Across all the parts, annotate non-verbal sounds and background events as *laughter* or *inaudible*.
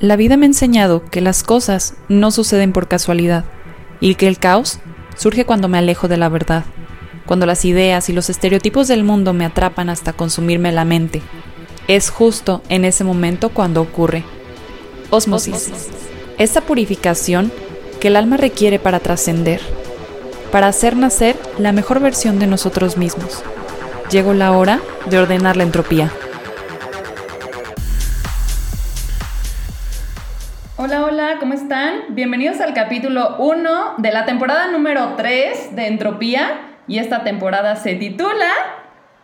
La vida me ha enseñado que las cosas no suceden por casualidad y que el caos surge cuando me alejo de la verdad, cuando las ideas y los estereotipos del mundo me atrapan hasta consumirme la mente. Es justo en ese momento cuando ocurre. Osmosis. Esta purificación que el alma requiere para trascender, para hacer nacer la mejor versión de nosotros mismos. Llegó la hora de ordenar la entropía. ¿Cómo están? Bienvenidos al capítulo 1 de la temporada número 3 de Entropía y esta temporada se titula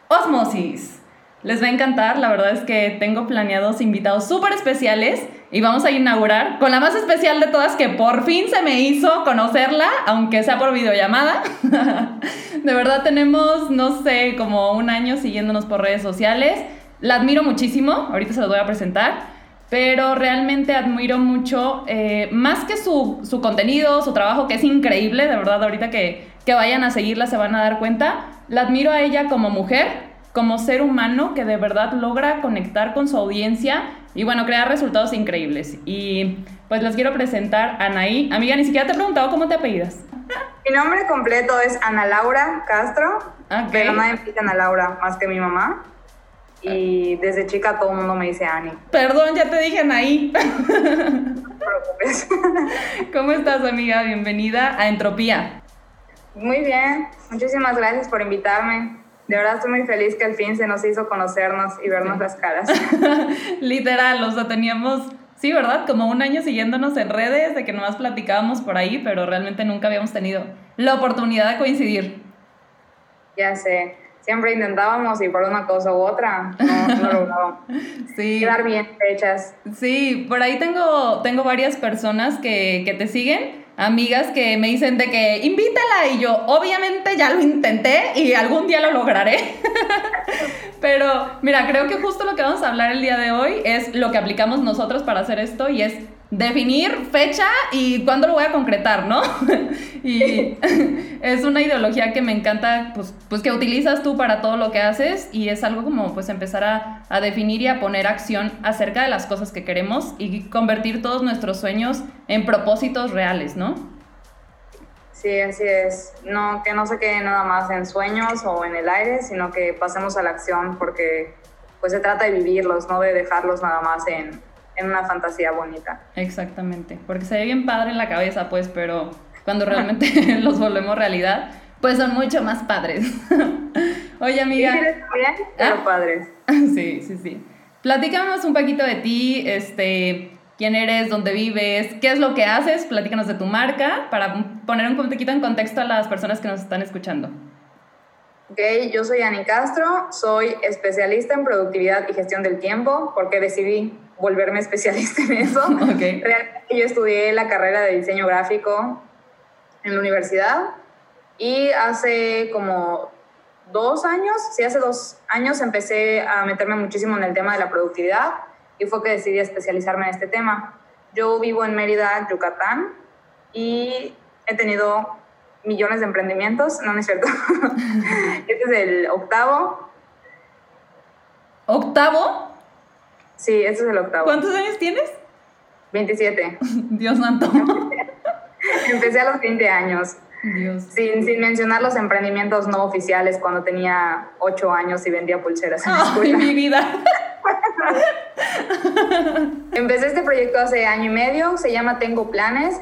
Osmosis. Les va a encantar, la verdad es que tengo planeados invitados súper especiales y vamos a inaugurar con la más especial de todas que por fin se me hizo conocerla, aunque sea por videollamada. *laughs* de verdad tenemos, no sé, como un año siguiéndonos por redes sociales. La admiro muchísimo, ahorita se la voy a presentar pero realmente admiro mucho, eh, más que su, su, contenido, su trabajo, que es increíble, de verdad, ahorita que, que vayan a seguirla se van a dar cuenta, la admiro a ella como mujer, como ser humano que de verdad logra conectar con su audiencia y bueno, crear resultados increíbles. Y pues les quiero presentar a Anaí. Amiga, ni siquiera te he preguntado cómo te apellidas. Mi nombre completo es Ana Laura Castro, okay. pero nadie me dice Ana Laura más que mi mamá. Y desde chica todo el mundo me dice Ani. Perdón, ya te dije Anaí. *laughs* No te preocupes. ¿Cómo estás, amiga? Bienvenida a Entropía. Muy bien, muchísimas gracias por invitarme. De verdad estoy muy feliz que al fin se nos hizo conocernos y vernos las caras. *laughs* Literal, o sea, teníamos, sí, ¿verdad? Como un año siguiéndonos en redes, de que nomás platicábamos por ahí, pero realmente nunca habíamos tenido la oportunidad de coincidir. Ya sé siempre intentábamos y por una cosa u otra no, no *laughs* logramos sí. quedar bien fechas. Sí, por ahí tengo, tengo varias personas que, que te siguen amigas que me dicen de que invítala y yo obviamente ya lo intenté y algún día lo lograré. *laughs* Pero mira, creo que justo lo que vamos a hablar el día de hoy es lo que aplicamos nosotros para hacer esto y es definir fecha y cuándo lo voy a concretar, ¿no? *laughs* y *laughs* es una ideología que me encanta, pues, pues que utilizas tú para todo lo que haces y es algo como pues empezar a, a definir y a poner acción acerca de las cosas que queremos y convertir todos nuestros sueños en propósitos reales, ¿no? Sí, así es. No, que no se quede nada más en sueños o en el aire, sino que pasemos a la acción porque pues se trata de vivirlos, no de dejarlos nada más en, en una fantasía bonita. Exactamente, porque se ve bien padre en la cabeza, pues, pero cuando *laughs* realmente *laughs* los volvemos realidad, pues son mucho más padres. *laughs* Oye, amiga. Sí, bien, pero ¿Ah? padres. Sí, sí, sí. Platícanos un poquito de ti, este, quién eres, dónde vives, qué es lo que haces, platícanos de tu marca, para poner un poquito en contexto a las personas que nos están escuchando. Ok, yo soy Ani Castro, soy especialista en productividad y gestión del tiempo, porque decidí volverme especialista en eso. *laughs* Okay. Realmente yo estudié la carrera de diseño gráfico en la universidad y hace como dos años, sí, hace dos años empecé a meterme muchísimo en el tema de la productividad y fue que decidí especializarme en este tema. Yo vivo en Mérida, Yucatán y he tenido millones de emprendimientos, no, no es cierto. *laughs* este es el octavo. ¿Octavo? Sí, este es el octavo. ¿Cuántos años tienes? 27. *laughs* Dios santo. *laughs* Empecé a los 20 años. Dios. Sin, sin, mencionar los emprendimientos no oficiales cuando tenía 8 años y vendía pulseras en la escuela. mi vida! *laughs* Empecé este proyecto hace año y medio, se llama Tengo Planes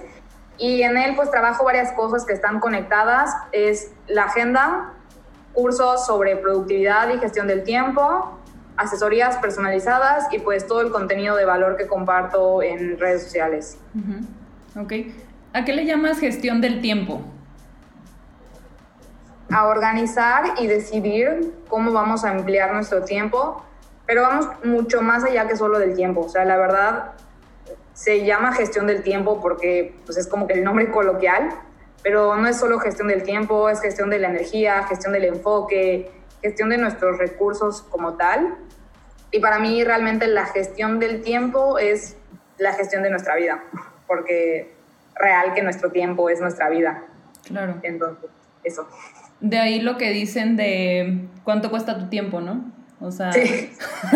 y en él pues trabajo varias cosas que están conectadas. Es la agenda, cursos sobre productividad y gestión del tiempo, asesorías personalizadas y pues todo el contenido de valor que comparto en redes sociales. Ok. ¿A qué le llamas gestión del tiempo? A organizar y decidir cómo vamos a emplear nuestro tiempo, pero vamos mucho más allá que solo del tiempo. O sea, la verdad se llama gestión del tiempo porque pues, es como que el nombre coloquial, pero no es solo gestión del tiempo, es gestión de la energía, gestión del enfoque, gestión de nuestros recursos como tal. Y para mí realmente la gestión del tiempo es la gestión de nuestra vida, porque real que nuestro tiempo es nuestra vida. Claro. Entonces, eso. De ahí lo que dicen de cuánto cuesta tu tiempo, ¿no? O sea, sí,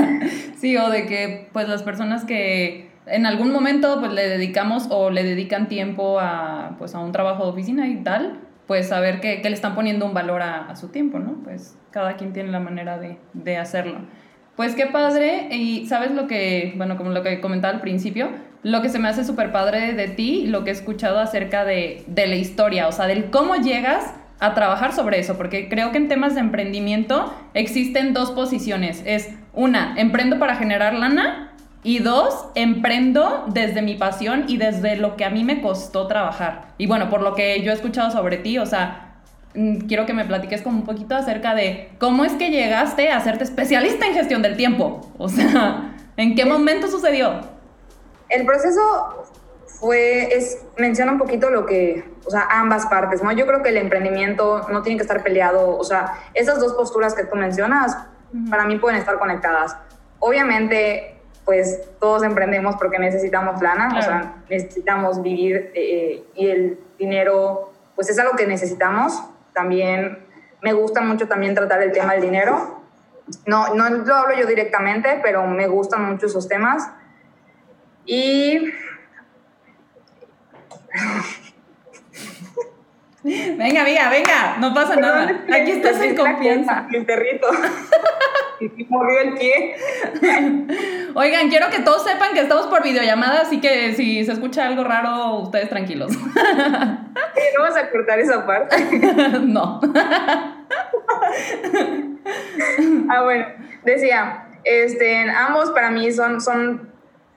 *laughs* sí o de que pues las personas que en algún momento pues le dedicamos o le dedican tiempo a, pues, a un trabajo de oficina y tal, pues saber que, que le están poniendo un valor a, su tiempo, ¿no? Pues cada quien tiene la manera de, de hacerlo. Pues qué padre, y sabes lo que, bueno, como lo que comentaba al principio, lo que se me hace súper padre de ti, lo que he escuchado acerca de, de, la historia, o sea, del cómo llegas a trabajar sobre eso, porque creo que en temas de emprendimiento existen dos posiciones. Es una, emprendo para generar lana y dos, emprendo desde mi pasión y desde lo que a mí me costó trabajar. Y bueno, por lo que yo he escuchado sobre ti, o sea, quiero que me platiques como un poquito acerca de cómo es que llegaste a serte especialista en gestión del tiempo. *laughs* O sea, ¿en qué momento sucedió? El proceso fue, es, menciona un poquito lo que, o sea, ambas partes, ¿no? Yo creo que el emprendimiento no tiene que estar peleado, o sea, esas dos posturas que tú mencionas, para mí pueden estar conectadas. Obviamente, pues todos emprendemos porque necesitamos lana, o sea, necesitamos vivir eh, y el dinero, pues es algo que necesitamos. También me gusta mucho también tratar el tema del dinero. No, no lo hablo yo directamente, pero me gustan mucho esos temas. Y Venga, amiga, venga, no pasa nada. Aquí estás en confianza. Mi perrito. *laughs* Y movió el pie. *laughs* Oigan, quiero que todos sepan que estamos por videollamada, así que si se escucha algo raro, ustedes tranquilos. ¿No vas a cortar esa parte? *laughs* No. *laughs* Ah, bueno, decía, este, ambos para mí son, son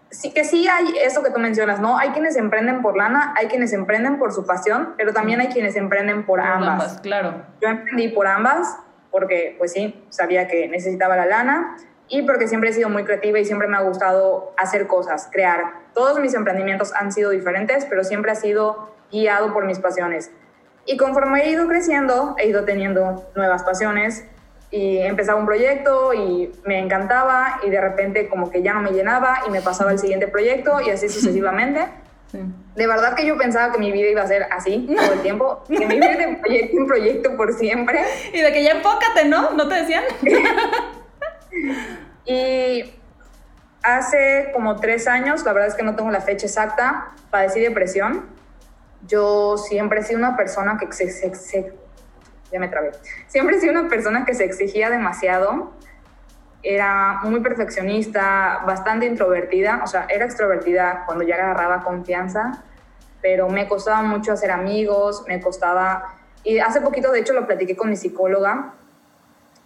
sí que sí hay eso que tú mencionas, ¿no? Hay quienes emprenden por lana, hay quienes emprenden por su pasión, pero también hay quienes emprenden por, ambas. Claro. Yo emprendí por ambas porque, pues sí, sabía que necesitaba la lana y porque siempre he sido muy creativa y siempre me ha gustado hacer cosas, crear. Todos mis emprendimientos han sido diferentes, pero siempre ha sido guiado por mis pasiones. Y conforme he ido creciendo, he ido teniendo nuevas pasiones, y empezaba un proyecto y me encantaba y de repente como que ya no me llenaba y me pasaba el siguiente proyecto y así *laughs* sucesivamente. De verdad que yo pensaba que mi vida iba a ser así todo el tiempo, que me iba de proyecto en proyecto por siempre. *laughs* Y de que ya enfócate, ¿no? ¿No te decían? *laughs* y hace como tres años, la verdad es que no tengo la fecha exacta, padecí depresión. Yo siempre he sido una persona que se, se, se ya me trabé. Siempre he sido una persona que se exigía demasiado. Era muy perfeccionista, bastante introvertida. O sea, era extrovertida cuando ya agarraba confianza, pero me costaba mucho hacer amigos, me costaba... Y hace poquito, de hecho, lo platiqué con mi psicóloga.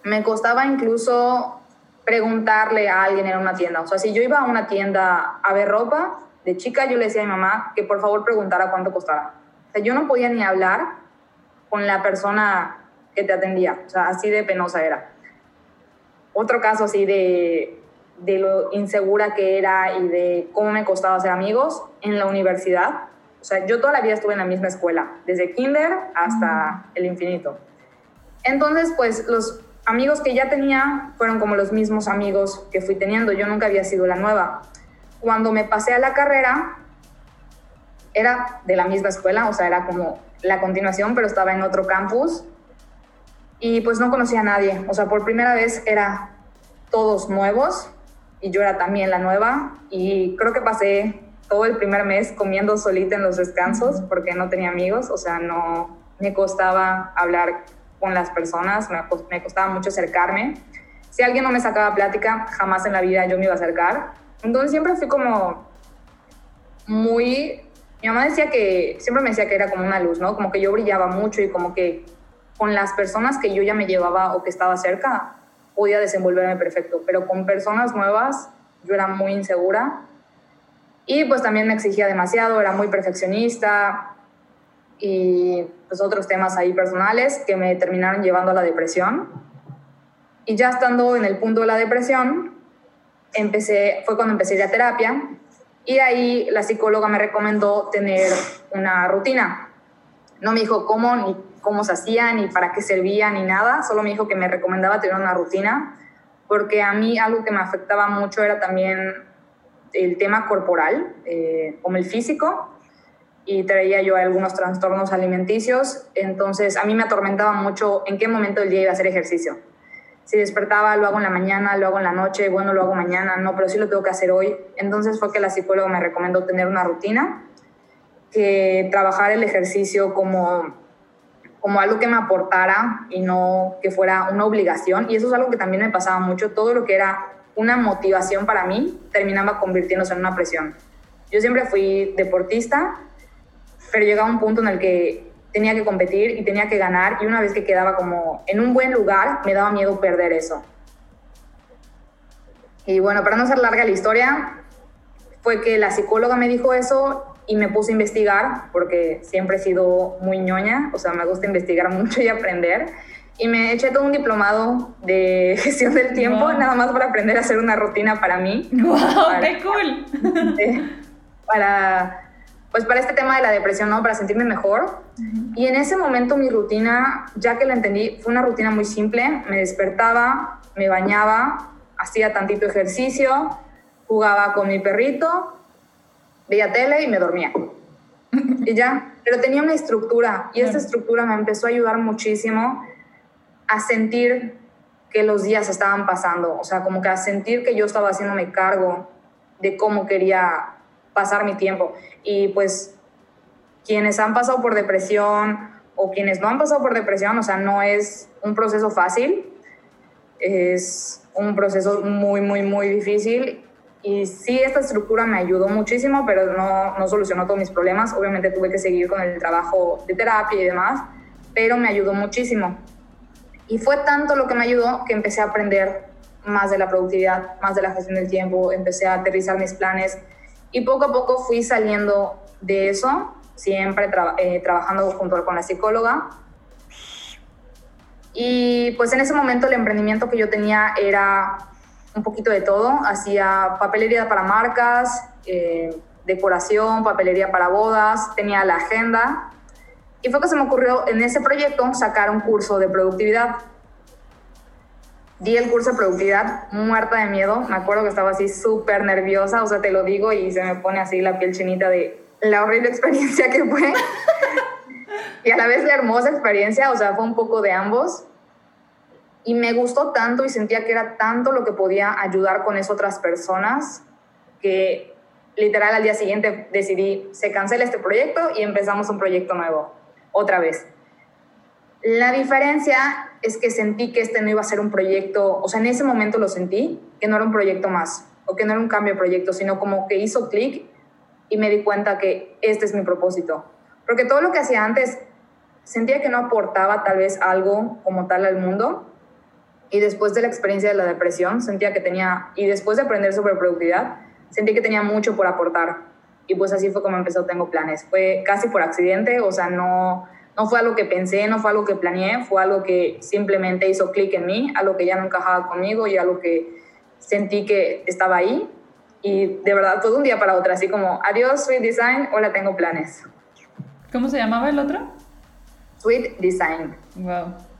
Me costaba incluso preguntarle a alguien en una tienda. O sea, si yo iba a una tienda a ver ropa, de chica yo le decía a mi mamá que por favor preguntara cuánto costaba. O sea, yo no podía ni hablar con la persona que te atendía. O sea, así de penosa era. Otro caso así de, de lo insegura que era y de cómo me costaba hacer amigos en la universidad. O sea, yo toda la vida estuve en la misma escuela, desde kinder hasta el infinito. Entonces, pues los amigos que ya tenía fueron como los mismos amigos que fui teniendo. Yo nunca había sido la nueva. Cuando me pasé a la carrera, era de la misma escuela, o sea, era como la continuación, pero estaba en otro campus y pues no conocía a nadie. O sea, por primera vez era todos nuevos y yo era también la nueva y creo que pasé todo el primer mes comiendo solita en los descansos porque no tenía amigos, o sea, no me costaba hablar con las personas, me, costaba mucho acercarme. Si alguien no me sacaba plática, jamás en la vida yo me iba a acercar. Entonces siempre fui como muy mi mamá decía que, siempre me decía que era como una luz, ¿no? Como que yo brillaba mucho y como que con las personas que yo ya me llevaba o que estaba cerca, podía desenvolverme perfecto, pero con personas nuevas yo era muy insegura y pues también me exigía demasiado, era muy perfeccionista y pues otros temas ahí personales que me terminaron llevando a la depresión. Y ya estando en el punto de la depresión, empecé, fue cuando empecé a terapia y ahí la psicóloga me recomendó tener una rutina. No me dijo cómo, ni cómo se hacía, ni para qué servía, ni nada. Solo me dijo que me recomendaba tener una rutina, porque a mí algo que me afectaba mucho era también el tema corporal, eh, como el físico, y traía yo algunos trastornos alimenticios. Entonces a mí me atormentaba mucho en qué momento del día iba a hacer ejercicio. si despertaba, lo hago en la mañana, lo hago en la noche, bueno, lo hago mañana, no, pero sí lo tengo que hacer hoy. Entonces fue que la psicóloga me recomendó tener una rutina, que trabajar el ejercicio como, como algo que me aportara y no que fuera una obligación. Y eso es algo que también me pasaba mucho, todo lo que era una motivación para mí terminaba convirtiéndose en una presión. Yo siempre fui deportista, pero llegaba un punto en el que tenía que competir y tenía que ganar y una vez que quedaba como en un buen lugar, me daba miedo perder eso. Y bueno, para no ser larga la historia, fue que la psicóloga me dijo eso y me puse a investigar, porque siempre he sido muy ñoña, o sea, me gusta investigar *laughs* mucho y aprender. Y me eché todo un diplomado de *laughs* gestión del tiempo, nada más para aprender a hacer una rutina para mí. ¡Wow! ¡Qué cool! Para pues para este tema de la depresión, ¿no? Para sentirme mejor. Y en ese momento mi rutina, ya que la entendí, fue una rutina muy simple. Me despertaba, me bañaba, hacía tantito ejercicio, jugaba con mi perrito, veía tele y me dormía. *laughs* y ya, pero tenía una estructura y esta estructura me empezó a ayudar muchísimo a sentir que los días estaban pasando, o sea, como que a sentir que yo estaba haciéndome cargo de cómo quería pasar mi tiempo. Y pues quienes han pasado por depresión o quienes no han pasado por depresión, o sea, no es un proceso fácil, es un proceso muy, muy, muy difícil. Y sí, esta estructura me ayudó muchísimo, pero no, no solucionó todos mis problemas. Obviamente tuve que seguir con el trabajo de terapia y demás, pero me ayudó muchísimo. Y fue tanto lo que me ayudó que empecé a aprender más de la productividad, más de la gestión del tiempo, empecé a aterrizar mis planes, y poco a poco fui saliendo de eso, siempre eh, trabajando junto con la psicóloga. Y pues en ese momento el emprendimiento que yo tenía era un poquito de todo. Hacía papelería para marcas, eh, decoración, papelería para bodas, tenía la agenda. Y fue que se me ocurrió en ese proyecto sacar un curso de productividad di el curso de productividad muerta de miedo. Me acuerdo que estaba así súper nerviosa, o sea, te lo digo y se me pone así la piel chinita de la horrible *laughs* experiencia que fue. y a la vez la hermosa experiencia, o sea, fue un poco de ambos. Y me gustó tanto y sentía que era tanto lo que podía ayudar con eso otras personas que literal al día siguiente decidí, se cancela este proyecto y empezamos un proyecto nuevo, otra vez. La diferencia es que sentí que este no iba a ser un proyecto, o sea, en ese momento lo sentí, que no era un proyecto más, o que no era un cambio de proyecto, sino como que hizo clic y me di cuenta que este es mi propósito. Porque todo lo que hacía antes sentía que no aportaba tal vez algo como tal al mundo. Y después de la experiencia de la depresión, sentía que tenía, y después de aprender sobre productividad, sentí que tenía mucho por aportar. Y pues así fue como empezó Tengo Planes. Fue casi por accidente, o sea, no, no fue algo que pensé, no fue algo que planeé, fue algo que simplemente hizo clic en mí, algo que ya no encajaba conmigo y algo que sentí que estaba ahí. Y de verdad, todo un día para otro, así como, adiós, Sweet Design, hola, tengo planes. ¿Cómo se llamaba el otro? Sweet Design. Wow.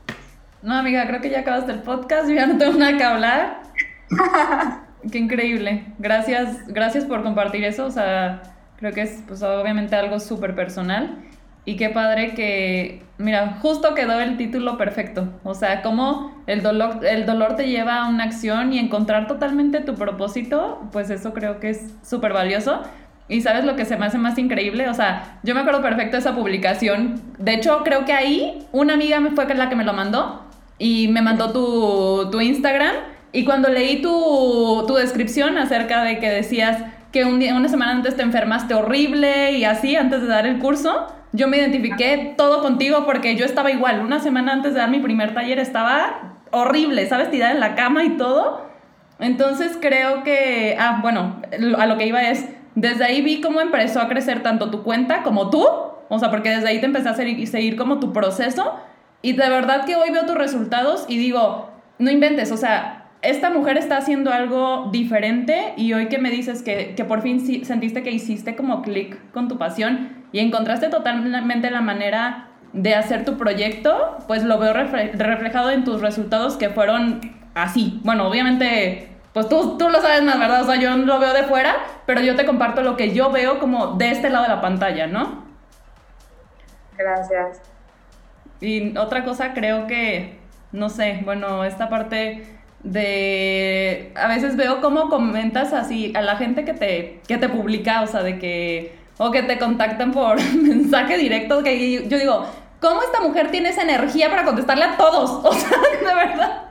No, amiga, creo que ya acabaste el podcast, yo ya no tengo nada que hablar. *laughs* Qué increíble. Gracias, gracias por compartir eso. O sea, creo que es pues, obviamente algo súper personal. Y qué padre que, mira, justo quedó el título perfecto. O sea, cómo el dolor, el dolor te lleva a una acción y encontrar totalmente tu propósito, pues eso creo que es súper valioso. Y sabes lo que se me hace más increíble, o sea, yo me acuerdo perfecto de esa publicación. De hecho, creo que ahí una amiga me fue la que me lo mandó y me mandó tu, tu Instagram. Y cuando leí tu, tu descripción acerca de que decías que un día, una semana antes te enfermaste horrible y así, antes de dar el curso, yo me identifiqué todo contigo porque yo estaba igual. Una semana antes de dar mi primer taller estaba horrible, ¿sabes? Tirada en la cama y todo. Entonces creo que, ah, bueno, a lo que iba es, desde ahí vi cómo empezó a crecer tanto tu cuenta como tú. O sea, porque desde ahí te empecé a seguir como tu proceso. Y de verdad que hoy veo tus resultados y digo, no inventes, o sea, esta mujer está haciendo algo diferente y hoy que me dices que, que por fin sentiste que hiciste como clic con tu pasión y encontraste totalmente la manera de hacer tu proyecto, pues lo veo reflejado en tus resultados que fueron así. Bueno, obviamente, pues tú, tú lo sabes más, ¿verdad? O sea, yo lo veo de fuera, pero yo te comparto lo que yo veo como de este lado de la pantalla, ¿no? Gracias. Y otra cosa, creo que no sé, bueno, esta parte de a veces veo cómo comentas así a la gente que te que te publica, o sea, de que o que te contactan por *laughs* mensaje directo que yo digo, ¿cómo esta mujer tiene esa energía para contestarle a todos? *laughs* O sea, de verdad.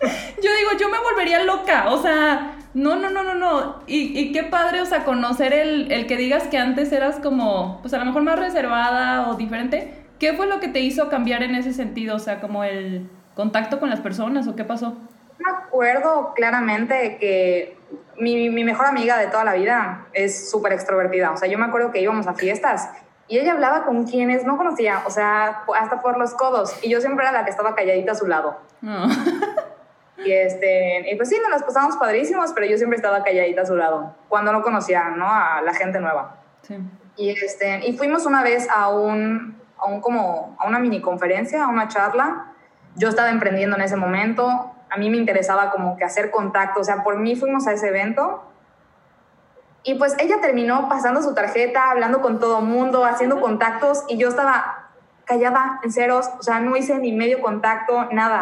Yo digo, yo me volvería loca, o sea, no, no, no, no, no. Y, y qué padre, o sea, conocer el, el, que digas que antes eras como, pues a lo mejor más reservada o diferente. ¿Qué fue lo que te hizo cambiar en ese sentido? O sea, como el contacto con las personas o qué pasó? Me acuerdo claramente que mi, mi mejor amiga de toda la vida es súper extrovertida. O sea, yo me acuerdo que íbamos a fiestas y ella hablaba con quienes no conocía, o sea, hasta por los codos. Y yo siempre era la que estaba calladita a su lado. Y, este, y pues sí, nos las pasamos padrísimos, pero yo siempre estaba calladita a su lado, cuando no conocía ¿no? a la gente nueva. Sí. Y, este, y fuimos una vez a un, a como, a una mini conferencia, a una charla. Yo estaba emprendiendo en ese momento, a mí me interesaba como que hacer contacto, o sea, por mí fuimos a ese evento. Y pues ella terminó pasando su tarjeta, hablando con todo mundo, haciendo contactos y yo estaba callada, en ceros, o sea, no hice ni medio contacto, nada.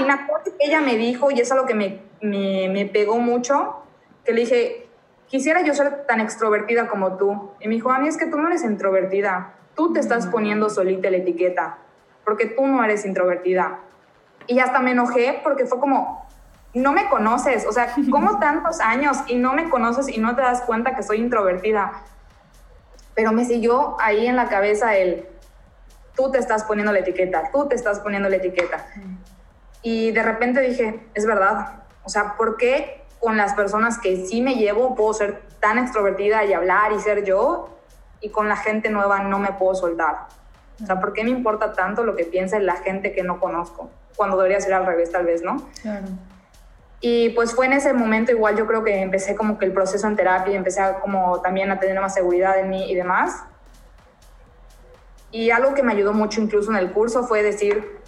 Y me acuerdo que ella me dijo, y eso es lo que me, me, me pegó mucho, que le dije, quisiera yo ser tan extrovertida como tú. Y me dijo, a mí es que tú no eres introvertida, tú te estás poniendo solita la etiqueta, porque tú no eres introvertida. Y hasta me enojé porque fue como, no me conoces, o sea, *laughs* ¿cómo tantos años y no me conoces y no te das cuenta que soy introvertida? Pero me siguió ahí en la cabeza el, tú te estás poniendo la etiqueta, tú te estás poniendo la etiqueta. Y de repente dije, es verdad, o sea, ¿por qué con las personas que sí me llevo puedo ser tan extrovertida y hablar y ser yo y con la gente nueva no me puedo soltar? O sea, ¿por qué me importa tanto lo que piensa la gente que no conozco? Cuando debería ser al revés, tal vez, ¿no? Claro. Y pues fue en ese momento igual yo creo que empecé como que el proceso en terapia, empecé a como también a tener más seguridad en mí y demás. Y algo que me ayudó mucho incluso en el curso fue decir,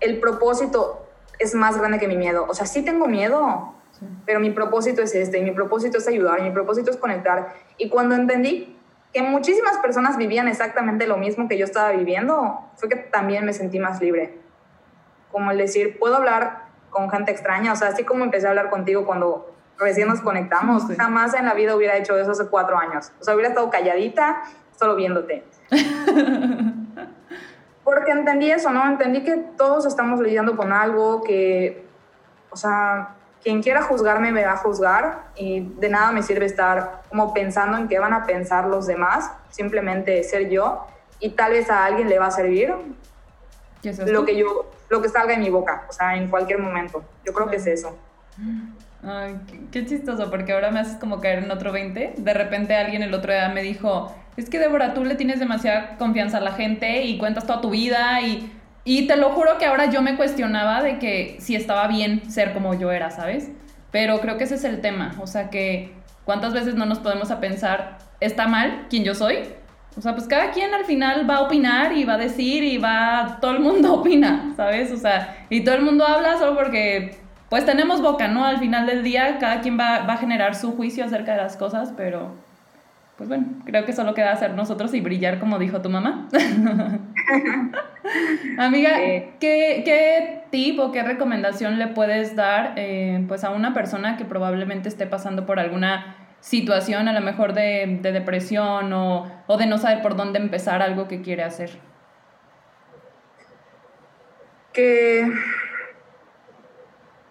el propósito es más grande que mi miedo. O sea, sí tengo miedo, pero mi propósito es este, y mi propósito es ayudar, y mi propósito es conectar. Y cuando entendí que muchísimas personas vivían exactamente lo mismo que yo estaba viviendo, fue que también me sentí más libre. Como el decir, puedo hablar con gente extraña, o sea, así como empecé a hablar contigo cuando recién nos conectamos, jamás en la vida hubiera hecho eso hace cuatro años. O sea, hubiera estado calladita, solo viéndote. *laughs* Porque entendí eso, ¿no? Entendí que todos estamos lidiando con algo que, o sea, quien quiera juzgarme me va a juzgar y de nada me sirve estar como pensando en qué van a pensar los demás, simplemente ser yo y tal vez a alguien le va a servir lo que yo lo que salga en mi boca, o sea, en cualquier momento. Yo creo que es eso. Ay, qué, chistoso, porque ahora me haces como caer en otro 20. De repente alguien el otro día me dijo, es que Débora, tú le tienes demasiada confianza a la gente y cuentas toda tu vida y, y te lo juro que ahora yo me cuestionaba de que si estaba bien ser como yo era, ¿sabes? Pero creo que ese es el tema, o sea que cuántas veces no nos podemos a pensar, ¿está mal quien yo soy? O sea, pues cada quien al final va a opinar y va a decir y va, todo el mundo *laughs* opina, ¿sabes? O sea, y todo el mundo habla solo porque pues tenemos boca, ¿no? Al final del día cada quien va, a generar su juicio acerca de las cosas, pero pues bueno, creo que solo queda hacer nosotros y brillar como dijo tu mamá. *laughs* *laughs* Amiga, ¿qué, ¿qué, tip o qué recomendación le puedes dar eh, pues a una persona que probablemente esté pasando por alguna situación, a lo mejor de, de depresión o, o de no saber por dónde empezar algo que quiere hacer? Que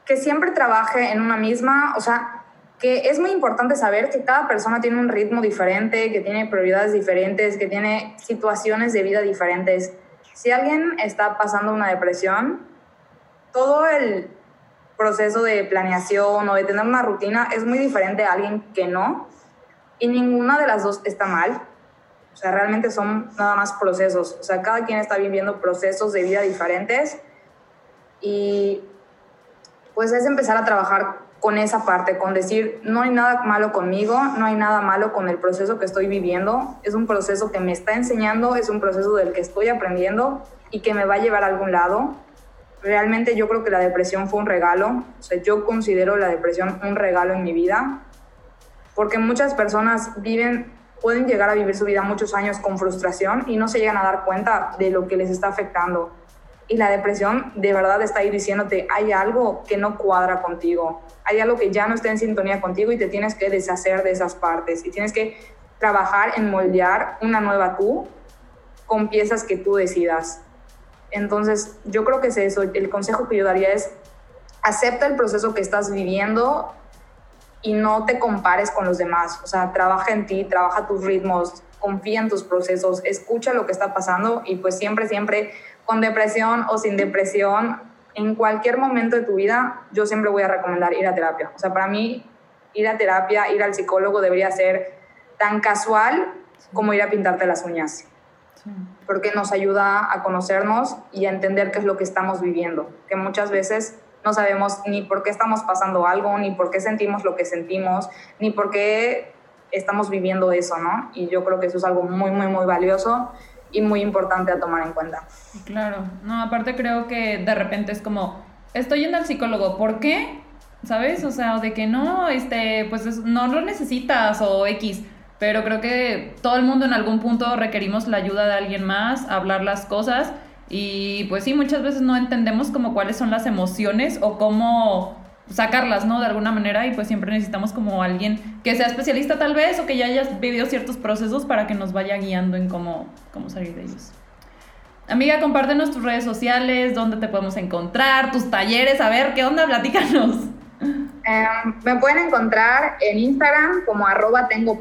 que siempre trabaje en una misma, o sea, que es muy importante saber que cada persona tiene un ritmo diferente, que tiene prioridades diferentes, que tiene situaciones de vida diferentes. Si alguien está pasando una depresión, todo el proceso de planeación o de tener una rutina es muy diferente a alguien que no. Y ninguna de las dos está mal. O sea, realmente son nada más procesos. O sea, cada quien está viviendo procesos de vida diferentes. Y pues es empezar a trabajar con esa parte, con decir, no hay nada malo conmigo, no hay nada malo con el proceso que estoy viviendo, es un proceso que me está enseñando, es un proceso del que estoy aprendiendo y que me va a llevar a algún lado. Realmente yo creo que la depresión fue un regalo, o sea, yo considero la depresión un regalo en mi vida, porque muchas personas viven, pueden llegar a vivir su vida muchos años con frustración y no se llegan a dar cuenta de lo que les está afectando y la depresión de verdad está ahí diciéndote, hay algo que no cuadra contigo, hay algo que ya no está en sintonía contigo y te tienes que deshacer de esas partes y tienes que trabajar en moldear una nueva tú con piezas que tú decidas. Entonces, yo creo que es eso. El consejo que yo daría es, acepta el proceso que estás viviendo y no te compares con los demás. O sea, trabaja en ti, trabaja tus ritmos, confía en tus procesos, escucha lo que está pasando y pues siempre, siempre con depresión o sin depresión, en cualquier momento de tu vida, yo siempre voy a recomendar ir a terapia. O sea, para mí, ir a terapia, ir al psicólogo debería ser tan casual como ir a pintarte las uñas. Porque nos ayuda a conocernos y a entender qué es lo que estamos viviendo. Que muchas veces no sabemos ni por qué estamos pasando algo, ni por qué sentimos lo que sentimos, ni por qué estamos viviendo eso, ¿no? Y yo creo que eso es algo muy, muy, muy valioso y muy importante a tomar en cuenta. Claro, no, aparte creo que de repente es como, estoy yendo al psicólogo, ¿por qué? ¿Sabes? O sea, de que no, este, pues no lo necesitas o X, pero creo que todo el mundo en algún punto requerimos la ayuda de alguien más, hablar las cosas y pues sí, muchas veces no entendemos como cuáles son las emociones o cómo sacarlas, ¿no? De alguna manera y pues siempre necesitamos como alguien que sea especialista tal vez o que ya haya vivido ciertos procesos para que nos vaya guiando en cómo, cómo salir de ellos. Amiga, compártenos tus redes sociales, dónde te podemos encontrar, tus talleres, a ver, ¿qué onda? Platícanos. Em, me pueden encontrar en Instagram como arroba tengo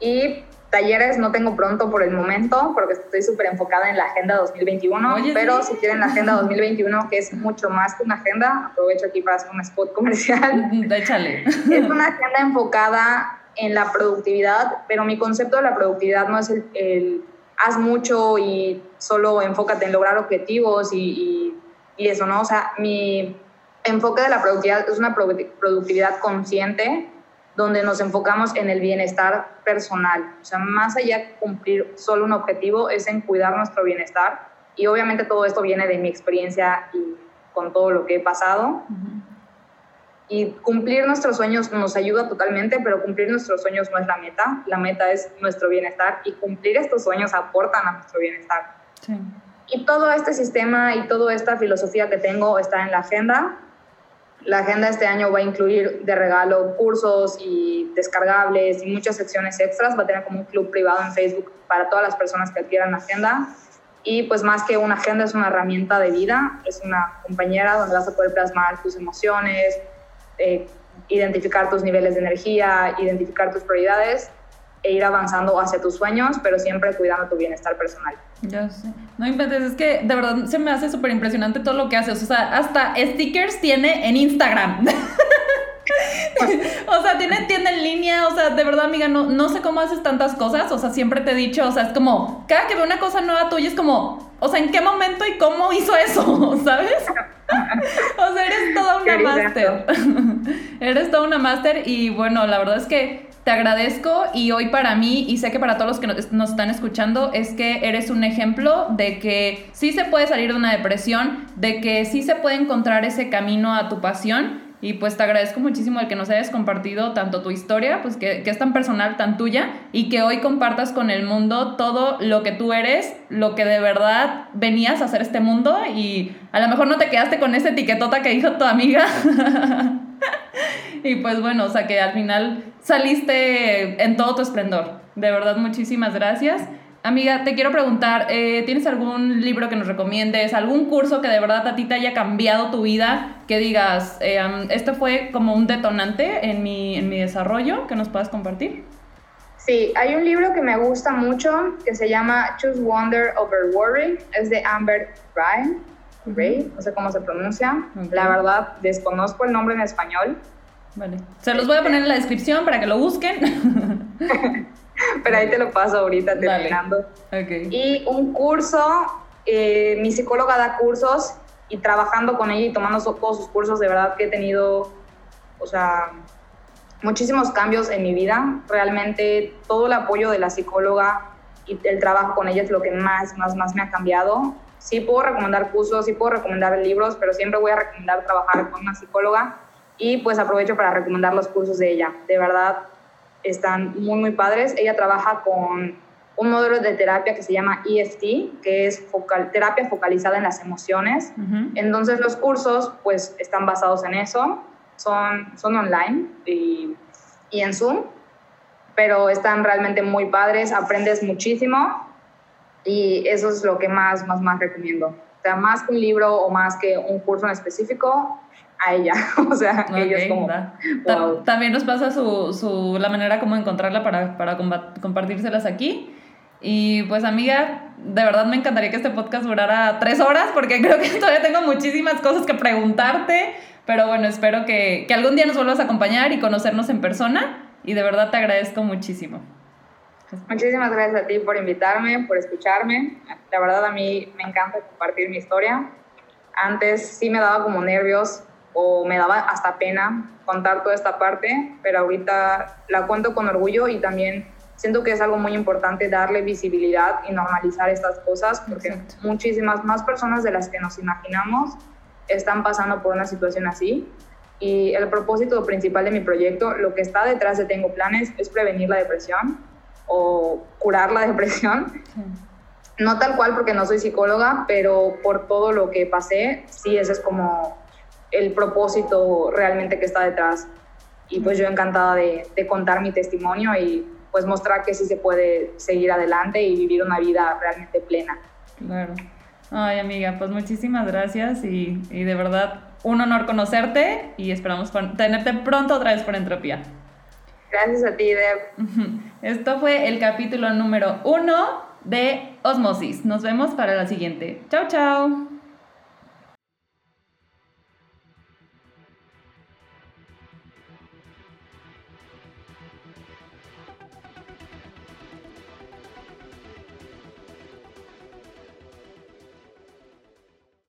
y Talleres no tengo pronto por el momento porque estoy súper enfocada en la Agenda 2021, pero si quieren la Agenda 2021, que es mucho más que una agenda, aprovecho aquí para hacer un spot comercial. *laughs* Échale. *laughs* Es una agenda enfocada en la productividad, pero mi concepto de la productividad no es el, haz mucho y solo enfócate en lograr objetivos y, y, y eso, ¿no? O sea, mi enfoque de la productividad es una productividad consciente donde nos enfocamos en el bienestar personal. O sea, más allá de cumplir solo un objetivo, es en cuidar nuestro bienestar. Y obviamente todo esto viene de mi experiencia y con todo lo que he pasado. Y cumplir nuestros sueños nos ayuda totalmente, pero cumplir nuestros sueños no es la meta. La meta es nuestro bienestar y cumplir estos sueños aportan a nuestro bienestar. Sí. Y todo este sistema y toda esta filosofía que tengo está en la agenda la agenda este año va a incluir de regalo cursos y descargables y muchas secciones extras. Va a tener como un club privado en Facebook para todas las personas que adquieran la agenda. Y pues más que una agenda es una herramienta de vida, es una compañera donde vas a poder plasmar tus emociones, eh, identificar tus niveles de energía, identificar tus prioridades e ir avanzando hacia tus sueños, pero siempre cuidando tu bienestar personal. Ya sé. No inventes, es que de verdad se me hace súper impresionante todo lo que haces. O sea, hasta stickers tiene en Instagram. *laughs* o sea, tiene tienda en línea, o sea, de verdad, amiga, no, no sé cómo haces tantas cosas, o sea, siempre te he dicho, o sea, es como, cada que veo una cosa nueva tuya es como, o sea, ¿en qué momento y cómo hizo eso? *laughs* ¿Sabes? o sea, eres toda una máster. *laughs* eres toda una máster y bueno, la verdad es que te agradezco y hoy para mí, y sé que para todos los que nos, están escuchando, es que eres un ejemplo de que sí se puede salir de una depresión, de que sí se puede encontrar ese camino a tu pasión. Y pues te agradezco muchísimo el que nos hayas compartido tanto tu historia, pues que, que, es tan personal, tan tuya, y que hoy compartas con el mundo todo lo que tú eres, lo que de verdad venías a hacer este mundo, y a lo mejor no te quedaste con esa etiquetota que dijo tu amiga. *laughs* y pues bueno, o sea que al final saliste en todo tu esplendor. De verdad, muchísimas gracias. Amiga, te quiero preguntar, eh, ¿tienes algún libro que nos recomiendes, algún curso que de verdad a ti te haya cambiado tu vida, que digas, eh, esto fue como un detonante en mi, en mi desarrollo, que nos puedas compartir? Sí, hay un libro que me gusta mucho que se llama Choose Wonder Over Worry, es de Amber Ryan, Ray, no sé cómo se pronuncia, la verdad desconozco el nombre en español. Vale, se los voy a poner en la descripción para que lo busquen. *laughs* Pero ahí te lo paso ahorita terminando. Okay. Y un curso, eh, mi psicóloga da cursos y trabajando con ella y tomando todos sus cursos, de verdad que he tenido, o sea, muchísimos cambios en mi vida. Realmente todo el apoyo de la psicóloga y el trabajo con ella es lo que más, más, más me ha cambiado. Sí puedo recomendar cursos, sí puedo recomendar libros, pero siempre voy a recomendar trabajar con una psicóloga y pues aprovecho para recomendar los cursos de ella. De verdad, están muy, muy padres. Ella trabaja con un modelo de terapia que se llama EFT, que es terapia focalizada en las emociones. Entonces los cursos pues están basados en eso, son, son online y, y en Zoom, pero están realmente muy padres, aprendes muchísimo y eso es lo que más, más, más recomiendo. O sea, más que un libro o más que un curso en específico, a ella. *laughs* o sea, ella es como. También nos pasa su, su, la manera como encontrarla para, para compartírselas aquí. Y pues amiga, de verdad me encantaría que este podcast durara tres horas porque creo que *laughs* todavía tengo muchísimas cosas que preguntarte, pero bueno, espero que, que algún día nos vuelvas a acompañar y conocernos en persona y de verdad te agradezco muchísimo. Muchísimas gracias a ti por invitarme, por escucharme. La verdad a mí me encanta compartir mi historia. Antes sí me daba como nervios o me daba hasta pena contar toda esta parte, pero ahorita la cuento con orgullo y también siento que es algo muy importante darle visibilidad y normalizar estas cosas porque muchísimas más personas de las que nos imaginamos están pasando por una situación así. Y el propósito principal de mi proyecto, lo que está detrás de Tengo Planes, es prevenir la depresión o curar la *laughs* depresión. No tal cual porque no soy psicóloga, pero por todo lo que pasé, sí, ese es como el propósito realmente que está detrás. Y pues yo encantada de, de contar mi testimonio y pues mostrar que sí se puede seguir adelante y vivir una vida realmente plena. Claro. Ay, amiga, pues muchísimas gracias y, y de verdad un honor conocerte y esperamos tenerte pronto otra vez por Entropía. Gracias a ti, Deb. *laughs* Esto fue el capítulo número uno de Osmosis. Nos vemos para la siguiente. Chao, chao.